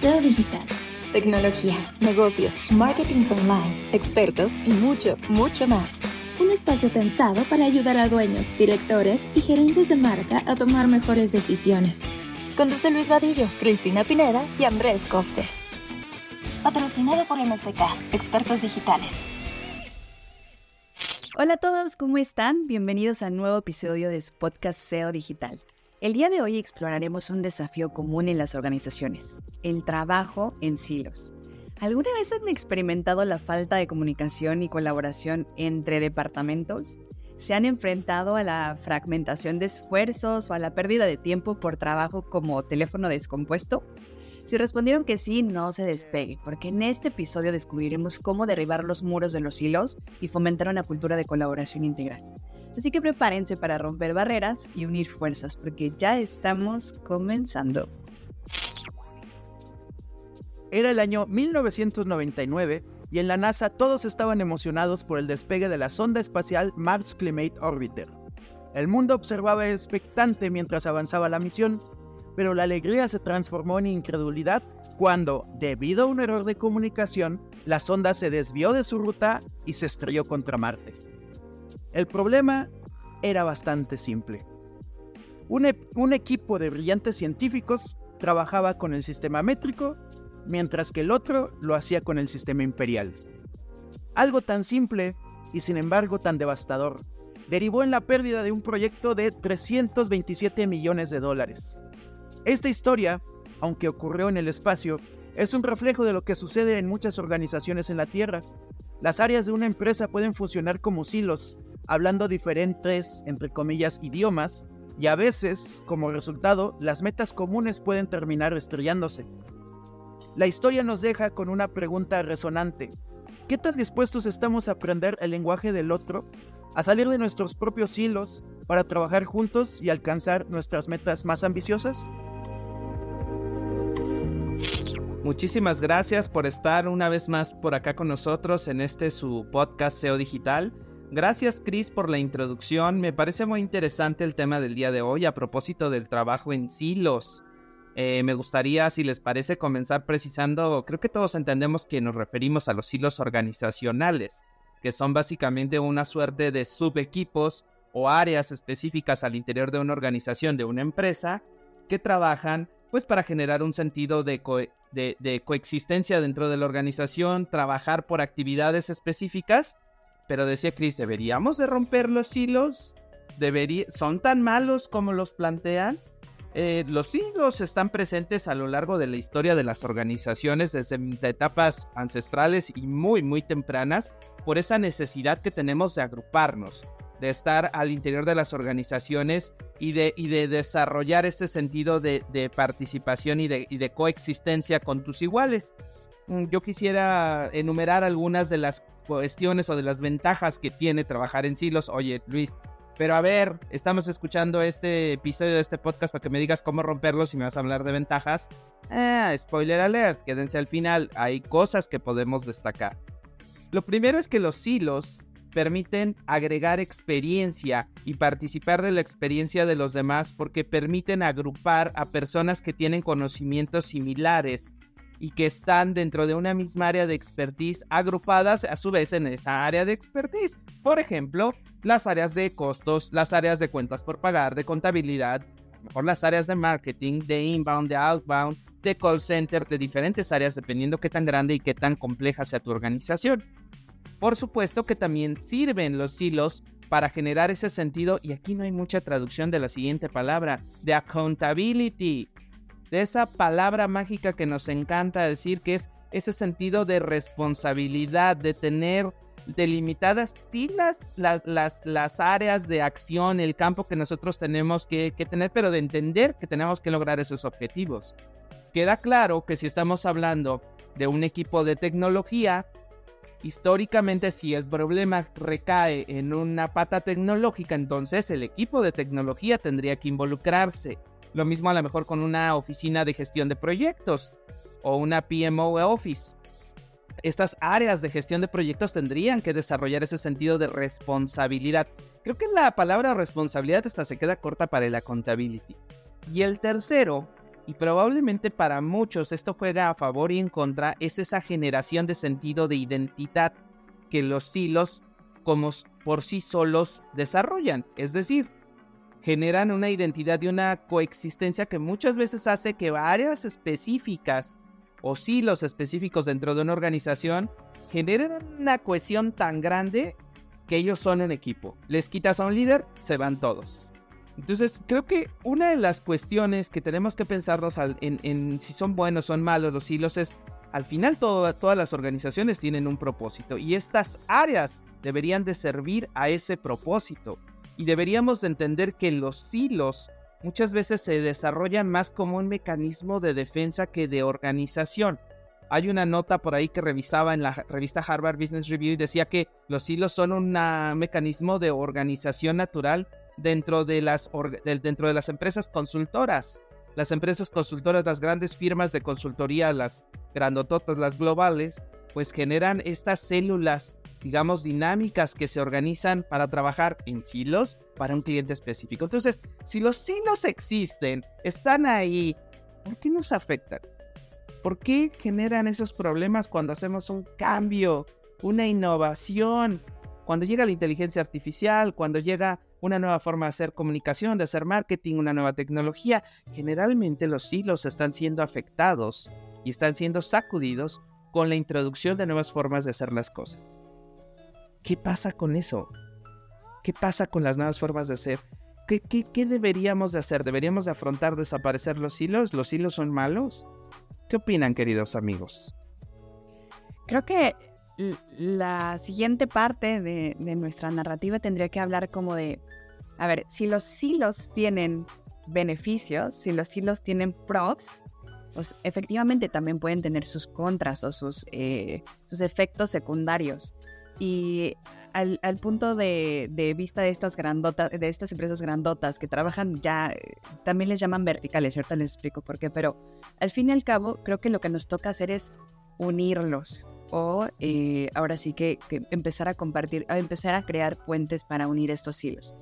SEO Digital. Tecnología, negocios, marketing online, expertos y mucho, mucho más. Un espacio pensado para ayudar a dueños, directores y gerentes de marca a tomar mejores decisiones. Conduce Luis Vadillo, Cristina Pineda y Andrés Costes. Patrocinado por MSK, expertos digitales. Hola a todos, ¿cómo están? Bienvenidos a un nuevo episodio de su podcast SEO Digital. El día de hoy exploraremos un desafío común en las organizaciones, el trabajo en silos. ¿Alguna vez han experimentado la falta de comunicación y colaboración entre departamentos? ¿Se han enfrentado a la fragmentación de esfuerzos o a la pérdida de tiempo por trabajo como teléfono descompuesto? Si respondieron que sí, no se despegue, porque en este episodio descubriremos cómo derribar los muros de los hilos y fomentar una cultura de colaboración integral. Así que prepárense para romper barreras y unir fuerzas, porque ya estamos comenzando. Era el año 1999 y en la NASA todos estaban emocionados por el despegue de la sonda espacial Mars Climate Orbiter. El mundo observaba expectante mientras avanzaba la misión, pero la alegría se transformó en incredulidad cuando, debido a un error de comunicación, la sonda se desvió de su ruta y se estrelló contra Marte. El problema era bastante simple. Un, equipo de brillantes científicos trabajaba con el sistema métrico, mientras que el otro lo hacía con el sistema imperial. Algo tan simple y sin embargo tan devastador, derivó en la pérdida de un proyecto de 327 millones de dólares. Esta historia, aunque ocurrió en el espacio, es un reflejo de lo que sucede en muchas organizaciones en la Tierra. Las áreas de una empresa pueden funcionar como silos, hablando diferentes, entre comillas, idiomas, y a veces, como resultado, las metas comunes pueden terminar estrellándose. La historia nos deja con una pregunta resonante. ¿Qué tan dispuestos estamos a aprender el lenguaje del otro, a salir de nuestros propios hilos para trabajar juntos y alcanzar nuestras metas más ambiciosas? Muchísimas gracias por estar una vez más por acá con nosotros en este su podcast SEO Digital. Gracias Chris por la introducción. Me parece muy interesante el tema del día de hoy a propósito del trabajo en silos. Eh, me gustaría, si les parece, comenzar precisando, creo que todos entendemos que nos referimos a los silos organizacionales, que son básicamente una suerte de subequipos o áreas específicas al interior de una organización, de una empresa, que trabajan pues para generar un sentido de, de coexistencia dentro de la organización, trabajar por actividades específicas pero decía Chris, ¿deberíamos de romper los hilos? ¿Son tan malos como los plantean? Eh, los hilos están presentes a lo largo de la historia de las organizaciones desde etapas ancestrales y muy muy tempranas por esa necesidad que tenemos de agruparnos, de estar al interior de las organizaciones y de, de desarrollar ese sentido de, participación y de, y de coexistencia con tus iguales. Mm, yo quisiera enumerar algunas de las cuestiones o de las ventajas que tiene trabajar en silos. Oye, Luis, pero a ver, estamos escuchando este episodio de este podcast para que me digas cómo romperlos y me vas a hablar de ventajas. Ah, spoiler alert, quédense al final, hay cosas que podemos destacar. Lo primero es que los silos permiten agregar experiencia y participar de la experiencia de los demás porque permiten agrupar a personas que tienen conocimientos similares y que están dentro de una misma área de expertise agrupadas a su vez en esa área de expertise. Por ejemplo, las áreas de costos, las áreas de cuentas por pagar, de contabilidad, mejor las áreas de marketing, de inbound, de outbound, de call center, de diferentes áreas dependiendo qué tan grande y qué tan compleja sea tu organización. Por supuesto que también sirven los silos para generar ese sentido, y aquí no hay mucha traducción de la siguiente palabra, de accountability, de esa palabra mágica que nos encanta decir, que es ese sentido de responsabilidad, de tener delimitadas sí las, las, las, áreas de acción, el campo que nosotros tenemos que, que tener, pero de entender que tenemos que lograr esos objetivos. Queda claro que si estamos hablando de un equipo de tecnología, históricamente si el problema recae en una pata tecnológica, entonces el equipo de tecnología tendría que involucrarse. Lo mismo a lo mejor con una oficina de gestión de proyectos o una PMO Office. Estas áreas de gestión de proyectos tendrían que desarrollar ese sentido de responsabilidad. Creo que la palabra responsabilidad hasta se queda corta para la accountability. Y el tercero y probablemente para muchos esto juega a favor y en contra, es esa generación de sentido de identidad que los silos como por sí solos desarrollan. Es decir, generan una identidad y una coexistencia que muchas veces hace que áreas específicas o silos específicos dentro de una organización generen una cohesión tan grande que ellos son en equipo. Les quitas a un líder, se van todos. Entonces, creo que una de las cuestiones que tenemos que pensarnos en, si son buenos o son malos los hilos es, al final todas las organizaciones tienen un propósito y estas áreas deberían de servir a ese propósito. Y deberíamos entender que los hilos muchas veces se desarrollan más como un mecanismo de defensa que de organización. Hay una nota por ahí que revisaba en la revista Harvard Business Review y decía que los hilos son un mecanismo de organización natural dentro de las, dentro de las empresas consultoras. Las empresas consultoras, las grandes firmas de consultoría, las grandototas, las globales, pues generan estas células, digamos, dinámicas que se organizan para trabajar en silos para un cliente específico. Entonces, si los silos existen, están ahí, ¿por qué nos afectan? ¿Por qué generan esos problemas cuando hacemos un cambio, una innovación? Cuando llega la inteligencia artificial, cuando llega una nueva forma de hacer comunicación, de hacer marketing, una nueva tecnología. Generalmente los hilos están siendo afectados y están siendo sacudidos con la introducción de nuevas formas de hacer las cosas. ¿Qué pasa con eso? ¿Qué pasa con las nuevas formas de hacer? ¿Qué, deberíamos de hacer? ¿Deberíamos de afrontar desaparecer los hilos? ¿Los hilos son malos? ¿Qué opinan, queridos amigos? Creo que la siguiente parte de, nuestra narrativa tendría que hablar como de, a ver, si los silos tienen beneficios, si los silos tienen pros, pues efectivamente también pueden tener sus contras o sus, eh, sus efectos secundarios. Y al, punto de, vista de estas grandotas, de estas empresas grandotas que trabajan ya, también les llaman verticales, ahorita les explico por qué, pero al fin y al cabo creo que lo que nos toca hacer es unirlos, o eh, ahora sí que, empezar a compartir, a empezar a crear puentes para unir estos hilos.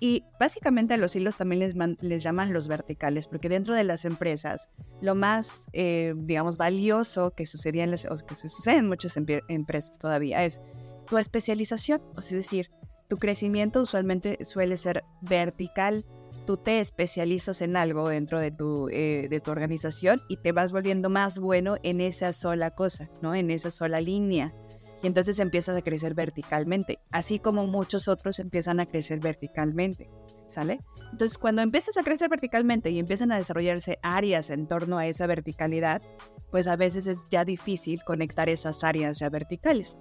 Y básicamente a los hilos también les, les llaman los verticales, porque dentro de las empresas, lo más, eh, digamos, valioso que sucedía en las, o que sucede en muchas empresas todavía es tu especialización, o es decir, tu crecimiento usualmente suele ser vertical, tú te especializas en algo dentro de tu, eh, de tu organización y te vas volviendo más bueno en esa sola cosa, ¿no? En esa sola línea. Y entonces empiezas a crecer verticalmente, así como muchos otros empiezan a crecer verticalmente, ¿sale? Entonces, cuando empiezas a crecer verticalmente y empiezan a desarrollarse áreas en torno a esa verticalidad, pues a veces es ya difícil conectar esas áreas ya verticales.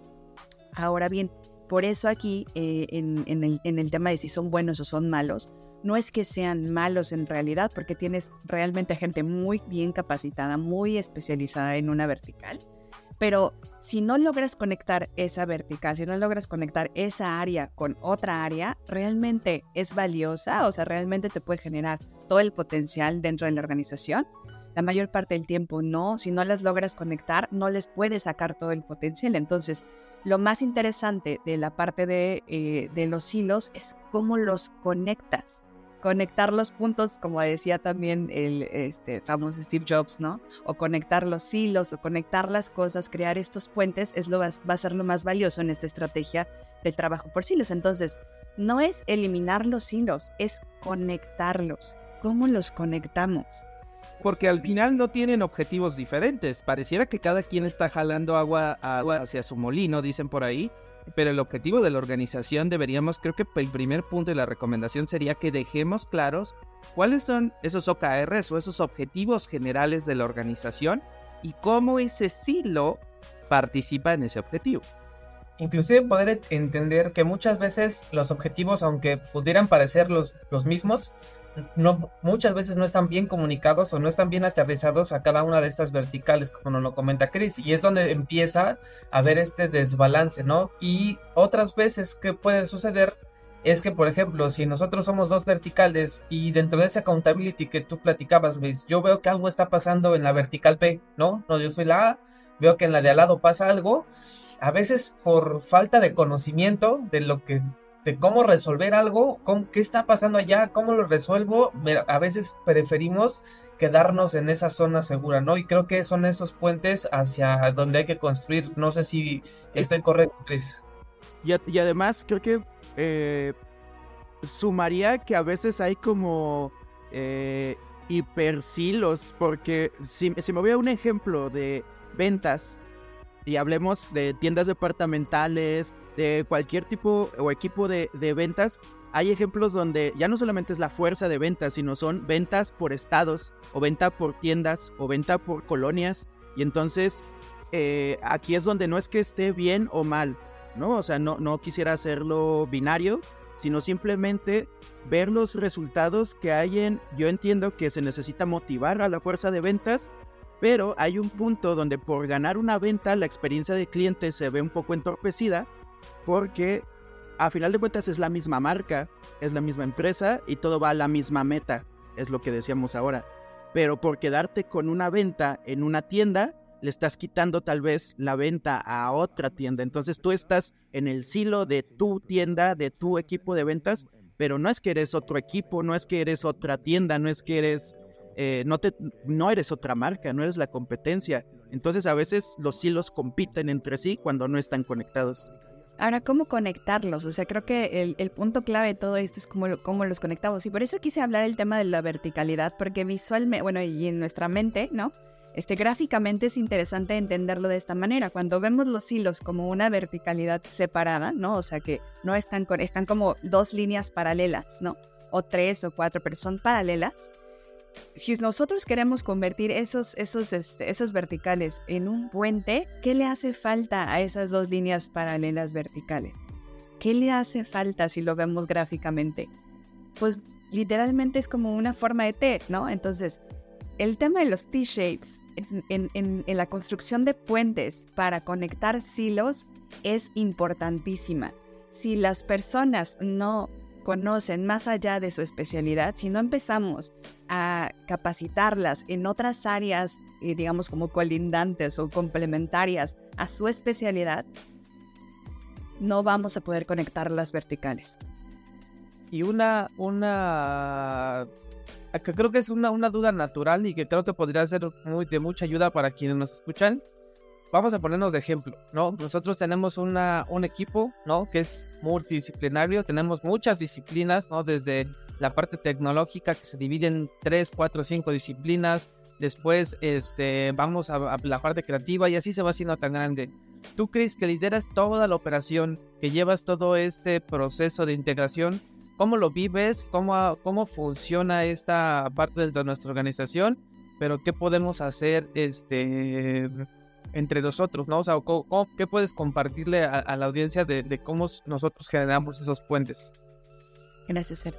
Ahora bien, por eso aquí, eh, en, el, en el tema de si son buenos o son malos, no es que sean malos en realidad, porque tienes realmente gente muy bien capacitada, muy especializada en una vertical, pero si no logras conectar esa vertical, si no logras conectar esa área con otra área, realmente es valiosa, o sea, realmente te puede generar todo el potencial dentro de la organización. La mayor parte del tiempo no, si no las logras conectar, no les puedes sacar todo el potencial. Entonces, lo más interesante de la parte de, eh, de los hilos es cómo los conectas conectar los puntos, como decía también el este, famoso Steve Jobs, ¿no? O conectar los hilos, o conectar las cosas, crear estos puentes, es lo, va a ser lo más valioso en esta estrategia del trabajo por hilos. Entonces, no es eliminar los hilos, es conectarlos. ¿Cómo los conectamos? Porque al final no tienen objetivos diferentes. Pareciera que cada quien está jalando agua, agua hacia su molino, dicen por ahí pero el objetivo de la organización deberíamos, creo que el primer punto de la recomendación sería que dejemos claros cuáles son esos OKRs o esos objetivos generales de la organización y cómo ese silo participa en ese objetivo. Inclusive poder entender que muchas veces los objetivos, aunque pudieran parecer los, los mismos, no, muchas veces no están bien comunicados o no están bien aterrizados a cada una de estas verticales, como nos lo comenta Chris, y es donde empieza a haber este desbalance, ¿no? Y otras veces que puede suceder es que, por ejemplo, si nosotros somos dos verticales y dentro de esa accountability que tú platicabas, Luis, yo veo que algo está pasando en la vertical B, ¿no? No, yo soy la A, veo que en la de al lado pasa algo, a veces por falta de conocimiento de lo que de cómo resolver algo, qué está pasando allá, cómo lo resuelvo. A veces preferimos quedarnos en esa zona segura, ¿no? Y creo que son esos puentes hacia donde hay que construir. No sé si estoy correcto, Chris. Y, además creo que eh, sumaría que a veces hay como eh, hipersilos, porque si, si me voy a un ejemplo de ventas y hablemos de tiendas departamentales, de cualquier tipo o equipo de, ventas, hay ejemplos donde ya no solamente es la fuerza de ventas, sino son ventas por estados, o venta por tiendas, o venta por colonias. Y entonces eh, aquí es donde no es que esté bien o mal, ¿no? O sea, no, no quisiera hacerlo binario, sino simplemente ver los resultados que hay en... Yo entiendo que se necesita motivar a la fuerza de ventas, pero hay un punto donde por ganar una venta la experiencia del cliente se ve un poco entorpecida porque a final de cuentas es la misma marca, es la misma empresa y todo va a la misma meta, es lo que decíamos ahora. Pero por quedarte con una venta en una tienda, le estás quitando tal vez la venta a otra tienda. Entonces tú estás en el silo de tu tienda, de tu equipo de ventas, pero no es que eres otro equipo, no es que eres otra tienda, no es que eres, eh, no, te, no eres otra marca, no eres la competencia. Entonces a veces los silos compiten entre sí cuando no están conectados. Ahora, ¿cómo conectarlos? O sea, creo que el, punto clave de todo esto es cómo, cómo, los conectamos. Y por eso quise hablar el tema de la verticalidad, porque visualmente, bueno, y en nuestra mente, ¿no? Este, gráficamente es interesante entenderlo de esta manera. Cuando vemos los hilos como una verticalidad separada, ¿no? O sea, que no están, están como dos líneas paralelas, ¿no? O tres o cuatro, pero son paralelas si nosotros queremos convertir esos, esos, este, esas verticales en un puente, ¿qué le hace falta a esas dos líneas paralelas verticales? ¿Qué le hace falta si lo vemos gráficamente? Pues literalmente es como una forma de T, ¿no? Entonces, el tema de los T-shapes en, en, la construcción de puentes para conectar silos es importantísima. Si las personas no conocen más allá de su especialidad, si no empezamos a capacitarlas en otras áreas, eh, digamos como colindantes o complementarias a su especialidad, no vamos a poder conectar las verticales. Y una, una, que creo que es una, una duda natural y que creo que podría ser muy, de mucha ayuda para quienes nos escuchan, vamos a ponernos de ejemplo, ¿no? Nosotros tenemos una, un equipo, ¿no? Que es multidisciplinario, tenemos muchas disciplinas, ¿no? Desde la parte tecnológica que se divide en 3, 4, 5 disciplinas, después este, vamos a, la parte creativa y así se va haciendo tan grande. ¿Tú crees que lideras toda la operación, que llevas todo este proceso de integración? ¿Cómo lo vives? ¿Cómo, cómo funciona esta parte dentro de nuestra organización? Pero ¿qué podemos hacer este, entre nosotros, ¿no? O sea, ¿qué puedes compartirle a, la audiencia de, cómo nosotros generamos esos puentes? Gracias, Fer.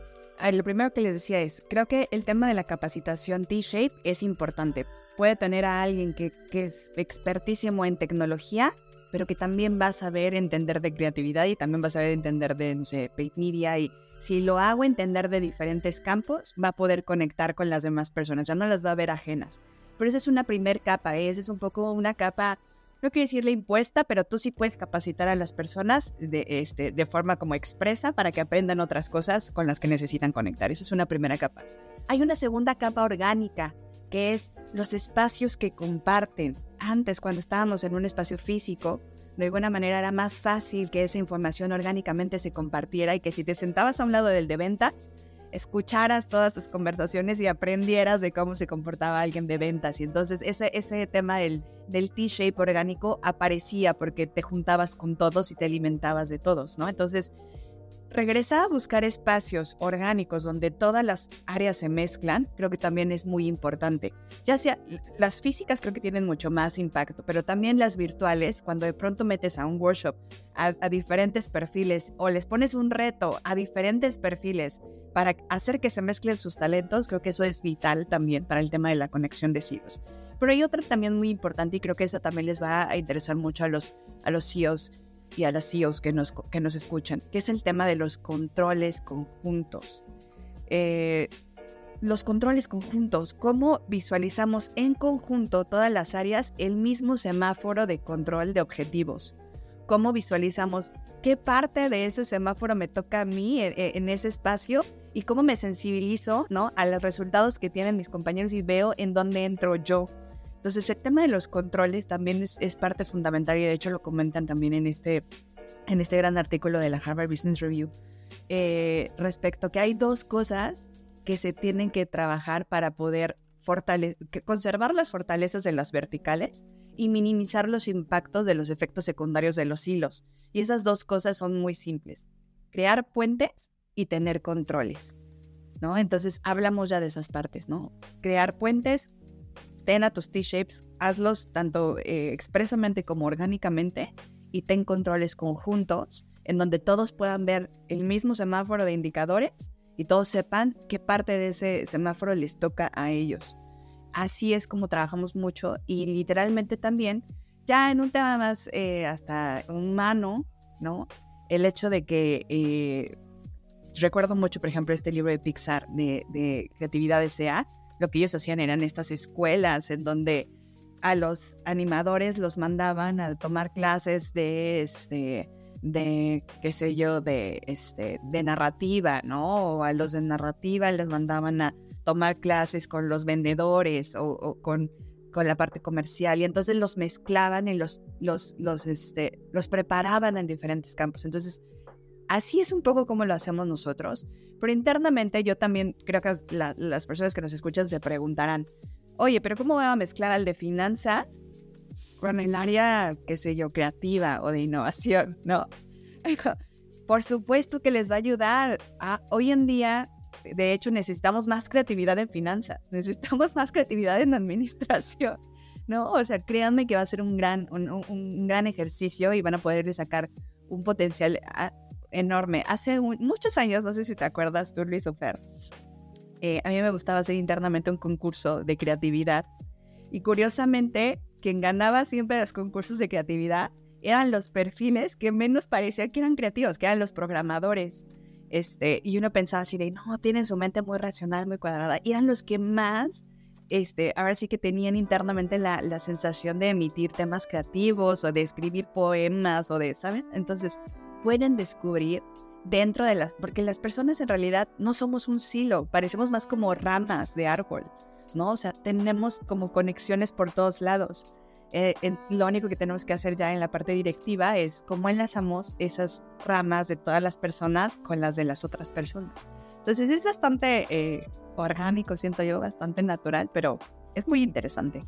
lo primero que les decía es, creo que el tema de la capacitación T-Shape es importante. Puede tener a alguien que, que es expertísimo en tecnología, pero que también va a saber entender de creatividad y también va a saber entender de, no sé, paid media y si lo hago entender de diferentes campos, va a poder conectar con las demás personas, ya no las va a ver ajenas. Pero esa es una primer capa, ¿eh? esa es un poco una capa, no quiero decirle impuesta, pero tú sí puedes capacitar a las personas de, este, de forma como expresa para que aprendan otras cosas con las que necesitan conectar. Esa es una primera capa. Hay una segunda capa orgánica, que es los espacios que comparten. Antes, cuando estábamos en un espacio físico, de alguna manera era más fácil que esa información orgánicamente se compartiera y que si te sentabas a un lado del de ventas, escucharas todas sus conversaciones y aprendieras de cómo se comportaba alguien de ventas. Y entonces ese, ese tema del, del T-shape orgánico aparecía porque te juntabas con todos y te alimentabas de todos, ¿no? Entonces, Regresar a buscar espacios orgánicos donde todas las áreas se mezclan, creo que también es muy importante. Ya sea las físicas creo que tienen mucho más impacto, pero también las virtuales, cuando de pronto metes a un workshop a, diferentes perfiles o les pones un reto a diferentes perfiles para hacer que se mezclen sus talentos, creo que eso es vital también para el tema de la conexión de silos. Pero hay otra también muy importante y creo que esa también les va a interesar mucho a los, a los CEOs y a las CEOs que nos, que nos escuchan, que es el tema de los controles conjuntos. Eh, los controles conjuntos, cómo visualizamos en conjunto todas las áreas el mismo semáforo de control de objetivos. Cómo visualizamos qué parte de ese semáforo me toca a mí en, en ese espacio y cómo me sensibilizo, ¿no? A los resultados que tienen mis compañeros y veo en dónde entro yo. Entonces, el tema de los controles también es, es parte fundamental y de hecho lo comentan también en este, en este gran artículo de la Harvard Business Review, eh, respecto que hay dos cosas que se tienen que trabajar para poder conservar las fortalezas de las verticales y minimizar los impactos de los efectos secundarios de los hilos. Y esas dos cosas son muy simples. Crear puentes y tener controles. ¿no? Entonces hablamos ya de esas partes, ¿no? Crear puentes, ten a tus T-shapes, hazlos tanto eh, expresamente como orgánicamente y ten controles conjuntos en donde todos puedan ver el mismo semáforo de indicadores y todos sepan qué parte de ese semáforo les toca a ellos. Así es como trabajamos mucho y literalmente también, ya en un tema más eh, hasta humano, ¿no? El hecho de que eh, recuerdo mucho, por ejemplo, este libro de Pixar de, de Creatividad S.A., lo que ellos hacían eran estas escuelas en donde a los animadores los mandaban a tomar clases de este de qué sé yo de este de narrativa no o a los de narrativa les mandaban a tomar clases con los vendedores o, con, con la parte comercial. Y entonces los mezclaban y los los los este los preparaban en diferentes campos. Entonces Así es un poco como lo hacemos nosotros, pero internamente yo también creo que las personas que nos escuchan se preguntarán, oye, pero ¿cómo voy a mezclar al de finanzas con el área, qué sé yo, creativa o de innovación? No. Por supuesto que les va a ayudar. A, hoy en día, de hecho, necesitamos más creatividad en finanzas, necesitamos más creatividad en administración. ¿no? O sea, créanme que va a ser un gran, un, gran ejercicio y van a poderle sacar un potencial enorme. Hace muchos años, no sé si te acuerdas tú, Luis Ofer, eh, a mí me gustaba hacer internamente un concurso de creatividad. Y curiosamente, quien ganaba siempre los concursos de creatividad eran los perfiles que menos parecía que eran creativos, que eran los programadores. Este, y uno pensaba así de, no, tienen su mente muy racional, muy cuadrada. Eran los que más, este, ahora sí que tenían internamente la, la sensación de emitir temas creativos o de escribir poemas o de, ¿saben? Entonces, pueden descubrir dentro de las, porque las personas en realidad no somos un silo, parecemos más como ramas de árbol, ¿no? O sea, tenemos como conexiones por todos lados. Eh, lo único que tenemos que hacer ya en la parte directiva es cómo enlazamos esas ramas de todas las personas con las de las otras personas. Entonces es bastante eh, orgánico, siento yo, bastante natural, pero es muy interesante.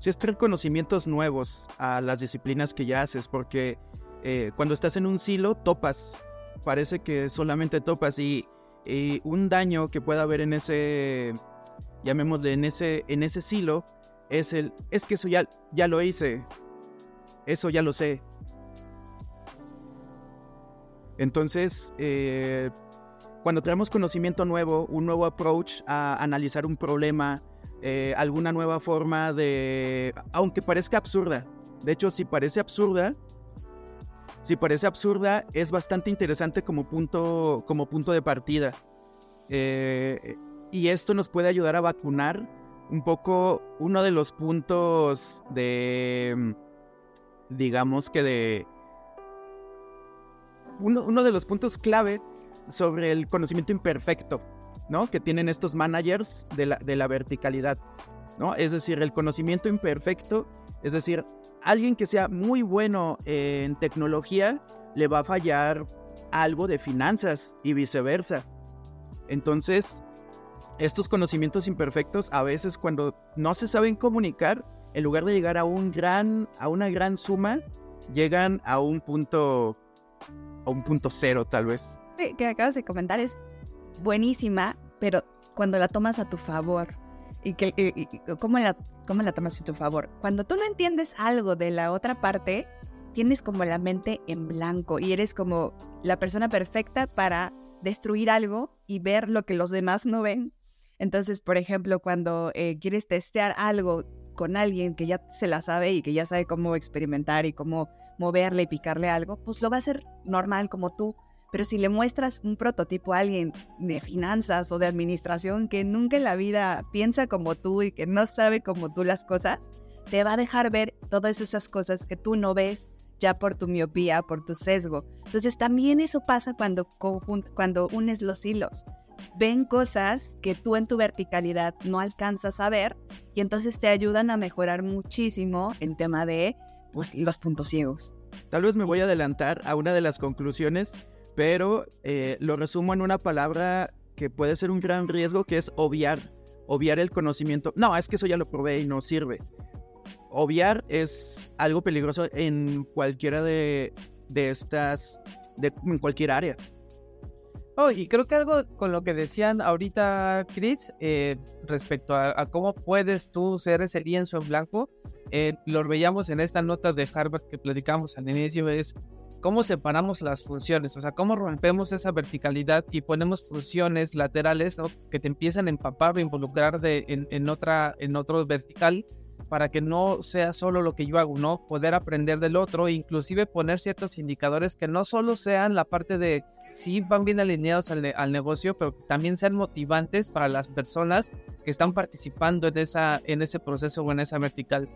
Sí, es traer conocimientos nuevos a las disciplinas que ya haces, porque eh, cuando estás en un silo, topas. Parece que solamente topas y, un daño que pueda haber en ese, llamémosle, en ese, en ese silo, es el, es que eso ya, ya lo hice. Eso ya lo sé. Entonces, eh, cuando traemos conocimiento nuevo, un nuevo approach a analizar un problema, eh, alguna nueva forma de, aunque parezca absurda, de hecho, si parece absurda, si parece absurda, es bastante interesante como punto, como punto de partida. Eh, y esto nos puede ayudar a vacunar un poco uno de los puntos de, digamos que de, uno, de los puntos clave sobre el conocimiento imperfecto, ¿no? Que tienen estos managers de la, de la verticalidad, ¿no? Es decir, el conocimiento imperfecto, es decir, alguien que sea muy bueno en tecnología le va a fallar algo de finanzas y viceversa. Entonces, estos conocimientos imperfectos a veces cuando no se saben comunicar, en lugar de llegar a un gran a una gran suma, llegan a un punto a un punto cero tal vez. Que acabas de comentar es buenísima, pero cuando la tomas a tu favor y que cómo la ¿Cómo la tomas a tu favor? Cuando tú no entiendes algo de la otra parte, tienes como la mente en blanco y eres como la persona perfecta para destruir algo y ver lo que los demás no ven. Entonces, por ejemplo, cuando eh, quieres testear algo con alguien que ya se la sabe y que ya sabe cómo experimentar y cómo moverle y picarle algo, pues lo va a hacer normal como tú. Pero si le muestras un prototipo a alguien de finanzas o de administración que nunca en la vida piensa como tú y que no sabe como tú las cosas, te va a dejar ver todas esas cosas que tú no ves, ya por tu miopía, por tu sesgo. Entonces también eso pasa cuando, cuando unes los hilos. Ven cosas que tú en tu verticalidad no alcanzas a ver y entonces te ayudan a mejorar muchísimo el tema de pues, los puntos ciegos. Tal vez me voy a adelantar a una de las conclusiones, pero eh, lo resumo en una palabra que puede ser un gran riesgo, que es obviar. Obviar el conocimiento. No, es que eso ya lo probé y no sirve obviar es algo peligroso en cualquiera de, estas, de, en cualquier área. Oh, y creo que algo con lo que decían ahorita, Chris, eh, respecto a, cómo puedes tú ser ese lienzo en blanco, eh, lo veíamos en esta nota de Harvard que platicamos al inicio, es cómo separamos las funciones, o sea, cómo rompemos esa verticalidad y ponemos funciones laterales que te empiezan a empapar, a involucrar de, en, en, otra, en otro vertical para que no sea solo lo que yo hago, ¿no? Poder aprender del otro, inclusive poner ciertos indicadores que no solo sean la parte de si van bien alineados al, al, negocio, pero también sean motivantes para las personas que están participando en, esa, en ese proceso o en esa vertical.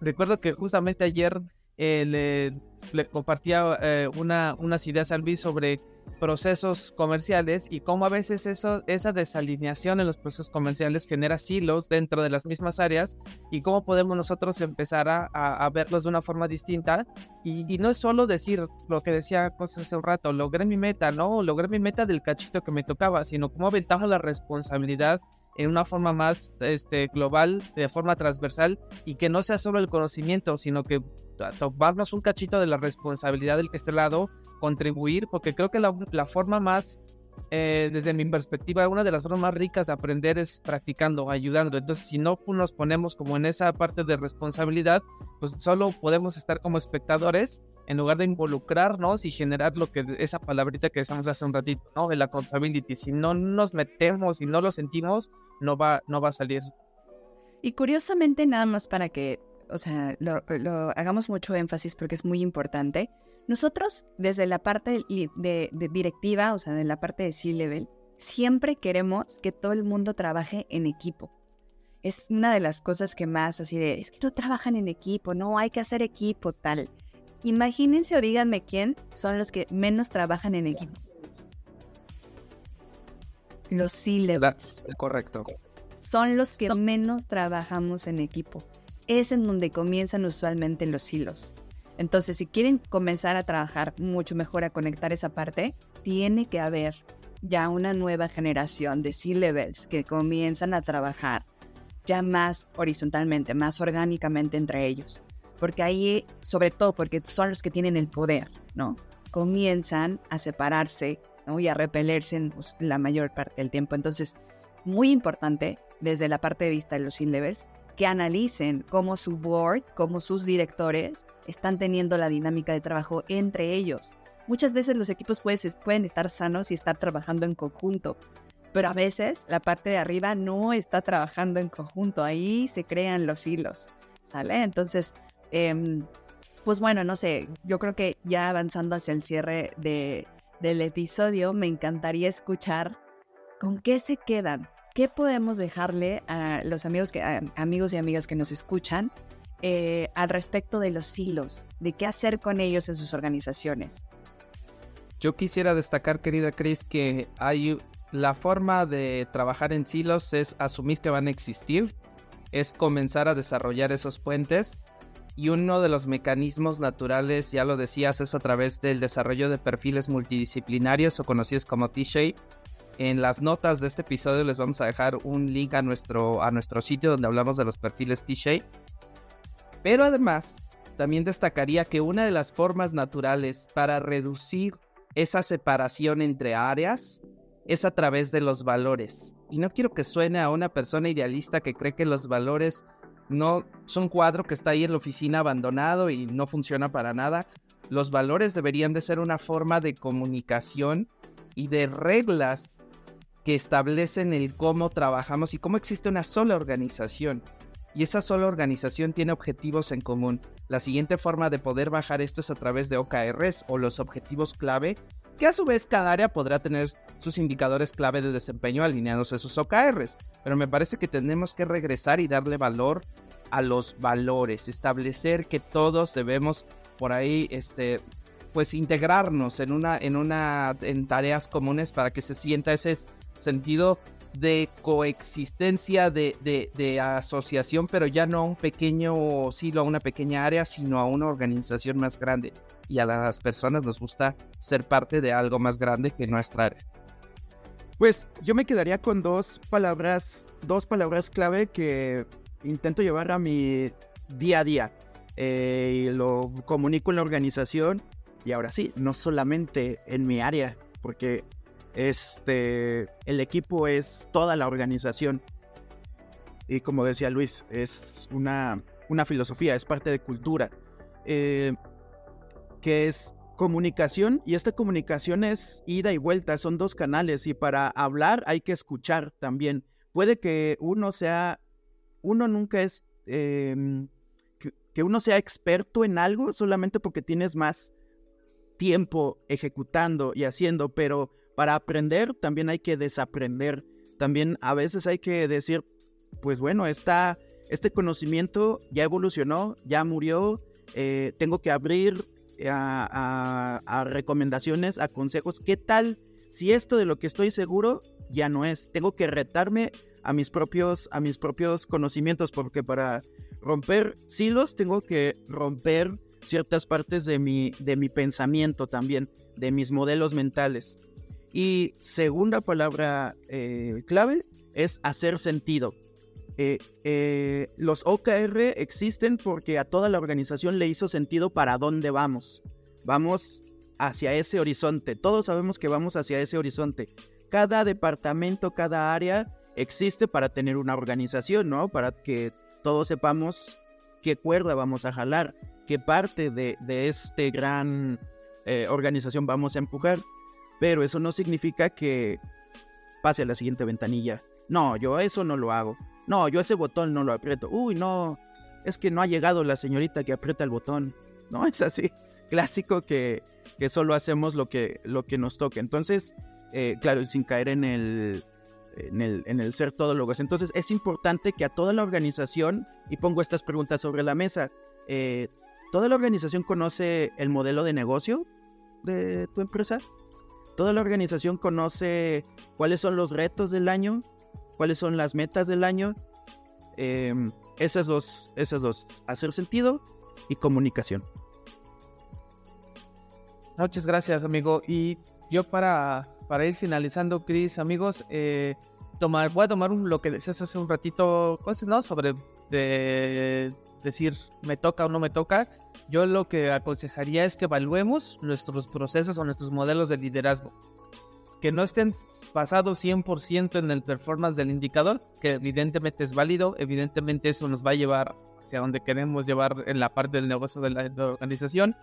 Recuerdo que justamente ayer eh, le, compartía eh, una, unas ideas a Luis sobre procesos comerciales y cómo a veces eso, esa desalineación en los procesos comerciales genera silos dentro de las mismas áreas y cómo podemos nosotros empezar a, a, verlos de una forma distinta. Y, y, no es solo decir lo que decía cosas hace un rato, logré mi meta, no, logré mi meta del cachito que me tocaba, sino cómo aventamos la responsabilidad en una forma más este, global, de forma transversal, y que no sea solo el conocimiento, sino que tomarnos un cachito de la responsabilidad del que esté lado, contribuir, porque creo que la, la forma más, eh, desde mi perspectiva, una de las formas más ricas de aprender es practicando, ayudando. Entonces, si no nos ponemos como en esa parte de responsabilidad, pues solo podemos estar como espectadores en lugar de involucrarnos y generar lo que esa palabrita que decíamos hace un ratito, ¿no? El accountability. Si no nos metemos y no lo sentimos, no va, no va a salir. Y curiosamente, nada más para que, o sea, lo, hagamos mucho énfasis porque es muy importante. Nosotros, desde la parte de, directiva, o sea, de la parte de C-Level, siempre queremos que todo el mundo trabaje en equipo. Es una de las cosas que más así de, es que no trabajan en equipo, no hay que hacer equipo tal. Imagínense o díganme quién son los que menos trabajan en equipo. Los C-levels. Correcto. Son los que menos trabajamos en equipo. Es en donde comienzan usualmente los hilos. Entonces, si quieren comenzar a trabajar mucho mejor, a conectar esa parte, tiene que haber ya una nueva generación de C-levels que comienzan a trabajar ya más horizontalmente, más orgánicamente entre ellos porque ahí, sobre todo porque son los que tienen el poder, ¿no? Comienzan a separarse ¿no? y a repelerse pues, la mayor parte del tiempo. Entonces, muy importante desde la parte de vista de los in-levels que analicen cómo su board, cómo sus directores están teniendo la dinámica de trabajo entre ellos. Muchas veces los equipos pueden estar sanos y estar trabajando en conjunto, pero a veces la parte de arriba no está trabajando en conjunto, ahí se crean los hilos, ¿sale? Entonces, Em, pues bueno, no sé, yo creo que ya avanzando hacia el cierre de, del episodio, me encantaría escuchar con qué se quedan, qué podemos dejarle a los amigos, que, amigos y amigas que nos escuchan eh, al respecto de los hilos, de qué hacer con ellos en sus organizaciones. Yo quisiera destacar, querida Chris, que hay la forma de trabajar en silos es asumir que van a existir, es comenzar a desarrollar esos puentes y uno de los mecanismos naturales, ya lo decías, es a través del desarrollo de perfiles multidisciplinarios o conocidos como T-Shape. En las notas de este episodio les vamos a dejar un link a nuestro, a nuestro sitio donde hablamos de los perfiles T-Shape. Pero además, también destacaría que una de las formas naturales para reducir esa separación entre áreas es a través de los valores. Y no quiero que suene a una persona idealista que cree que los valores no son cuadro que está ahí en la oficina abandonado y no funciona para nada. Los valores deberían de ser una forma de comunicación y de reglas que establecen el cómo trabajamos y cómo existe una sola organización. Y esa sola organización tiene objetivos en común. La siguiente forma de poder bajar esto es a través de OKRs o los objetivos clave, que a su vez cada área podrá tener sus indicadores clave de desempeño alineados a sus OKRs. Pero me parece que tenemos que regresar y darle valor a los valores, establecer que todos debemos por ahí, este, pues integrarnos en una, en una, en tareas comunes para que se sienta ese sentido de coexistencia, de, de, asociación, pero ya no a un pequeño silo, a una pequeña área, sino a una organización más grande. Y a las personas nos gusta ser parte de algo más grande que nuestra área. Pues yo me quedaría con dos palabras, dos palabras clave que intento llevar a mi día a día. Eh, y lo comunico en la organización y ahora sí, no solamente en mi área, porque este, el equipo es toda la organización. Y como decía Luis, es una, una filosofía, es parte de cultura, eh, que es comunicación y esta comunicación es ida y vuelta, son dos canales y para hablar hay que escuchar también. Puede que uno sea, uno nunca es, em, que, uno sea experto en algo solamente porque tienes más tiempo ejecutando y haciendo, pero para aprender también hay que desaprender. También a veces hay que decir, pues bueno, esta, este conocimiento ya evolucionó, ya murió, eh, tengo que abrir a, recomendaciones, a consejos. ¿Qué tal si esto de lo que estoy seguro ya no es? Tengo que retarme a mis propios, a mis propios conocimientos, porque para romper silos tengo que romper ciertas partes de mi, de mi pensamiento también, de mis modelos mentales. Y segunda palabra eh, clave es hacer sentido. Eh, eh, los OKR existen porque a toda la organización le hizo sentido para dónde vamos. Vamos hacia ese horizonte. Todos sabemos que vamos hacia ese horizonte. Cada departamento, cada área existe para tener una organización, ¿no? Para que todos sepamos qué cuerda vamos a jalar, qué parte de, de este gran eh, organización vamos a empujar. Pero eso no significa que pase a la siguiente ventanilla. No, yo eso no lo hago. No, yo ese botón no lo aprieto. Uy, no, es que no ha llegado la señorita que aprieta el botón. No, es así. Clásico que, que solo hacemos lo que, lo que nos toca. Entonces, eh, claro, sin caer en el, en el, en el ser todólogos. Entonces, es importante que a toda la organización, y pongo estas preguntas sobre la mesa, eh, ¿toda la organización conoce el modelo de negocio de tu empresa? ¿Toda la organización conoce cuáles son los retos del año? cuáles son las metas del año. Em, esas dos, esas dos, hacer sentido y comunicación. Muchas gracias, amigo. Y yo para, para ir finalizando, Cris, amigos, eh, tomar, voy a tomar un, lo que decías hace un ratito, cosas, ¿no? Sobre de decir, me toca o no me toca. Yo lo que aconsejaría es que evaluemos nuestros procesos o nuestros modelos de liderazgo. Que no estén basados 100% en el performance del indicador, que evidentemente es válido, evidentemente eso nos va a llevar hacia donde queremos llevar en la parte del negocio de la, organización,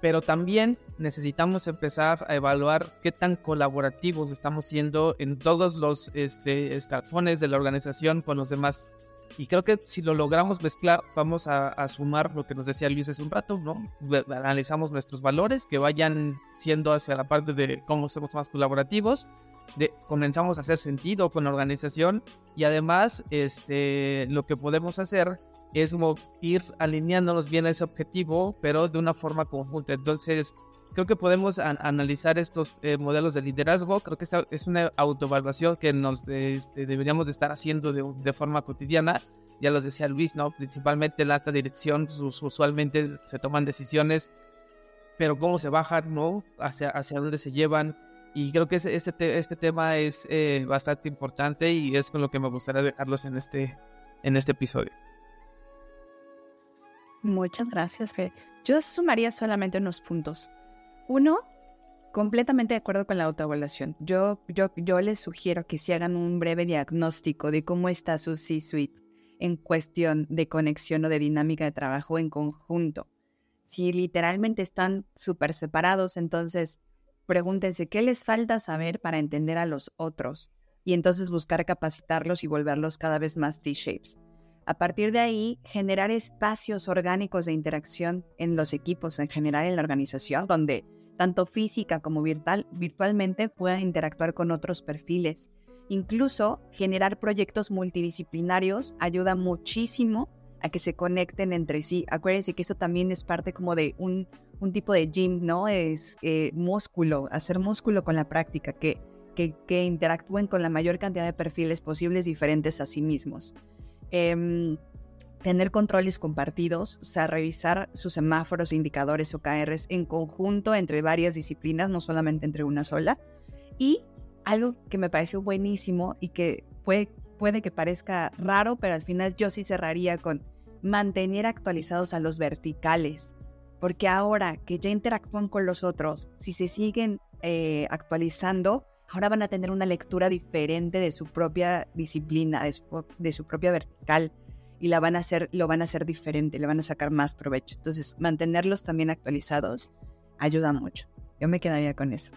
pero también necesitamos empezar a evaluar qué tan colaborativos estamos siendo en todos los este, de la organización con los demás y creo que si lo logramos mezclar, vamos a, sumar lo que nos decía Luis hace un rato, ¿no? Analizamos nuestros valores que vayan siendo hacia la parte de cómo somos más colaborativos, de, comenzamos a hacer sentido con la organización y además este, lo que podemos hacer es como ir alineándonos bien a ese objetivo, pero de una forma conjunta. Entonces, creo que podemos analizar estos eh, modelos de liderazgo. Creo que esta es una autoevaluación que nos este, deberíamos de estar haciendo de, forma cotidiana. Ya lo decía Luis, ¿no? Principalmente la alta dirección, pues, usualmente se toman decisiones, pero cómo se bajan, ¿no? Hacia, hacia dónde se llevan. Y creo que este, este tema es eh, bastante importante y es con lo que me gustaría dejarlos en este, en este episodio. Muchas gracias, Fe. Yo sumaría solamente unos puntos. Uno, completamente de acuerdo con la autoevaluación. Yo, yo, yo les sugiero que se hagan un breve diagnóstico de cómo está su C-suite en cuestión de conexión o de dinámica de trabajo en conjunto. Si literalmente están súper separados, entonces pregúntense qué les falta saber para entender a los otros y entonces buscar capacitarlos y volverlos cada vez más T-shapes. A partir de ahí, generar espacios orgánicos de interacción en los equipos en general en la organización, donde tanto física como virtual, virtualmente puedan interactuar con otros perfiles. Incluso generar proyectos multidisciplinarios ayuda muchísimo a que se conecten entre sí. Acuérdense que eso también es parte como de un, un tipo de gym, ¿no? Es eh, músculo, hacer músculo con la práctica, que, que, interactúen con la mayor cantidad de perfiles posibles diferentes a sí mismos. Eh, tener controles compartidos, o sea, revisar sus semáforos, indicadores o KRs en conjunto entre varias disciplinas, no solamente entre una sola. Y algo que me pareció buenísimo y que puede, que parezca raro, pero al final yo sí cerraría con mantener actualizados a los verticales, porque ahora que ya interactúan con los otros, si se siguen eh, actualizando, ahora van a tener una lectura diferente de su propia disciplina, de su propia vertical y la van a hacer, lo van a hacer diferente, le van a sacar más provecho. Entonces, mantenerlos también actualizados ayuda mucho. Yo me quedaría con eso.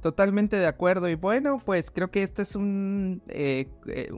Totalmente de acuerdo. Y bueno, pues creo que esta es un, eh,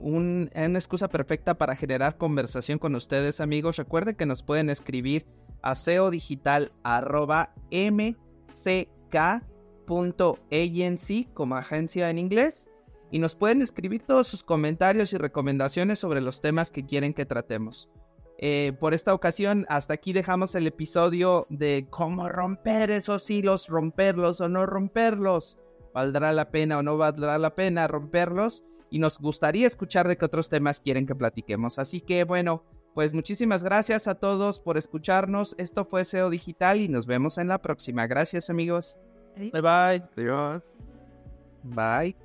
un, una excusa perfecta para generar conversación con ustedes, amigos. Recuerden que nos pueden escribir a seodigital.mck.agency como agencia en inglés y nos pueden escribir todos sus comentarios y recomendaciones sobre los temas que quieren que tratemos. Eh, por esta ocasión, hasta aquí dejamos el episodio de cómo romper esos hilos, romperlos o no romperlos. ¿Valdrá la pena o no valdrá la pena romperlos? Y nos gustaría escuchar de qué otros temas quieren que platiquemos. Así que bueno, pues muchísimas gracias a todos por escucharnos. Esto fue SEO Digital y nos vemos en la próxima. Gracias amigos. Bye bye. Adiós. Bye.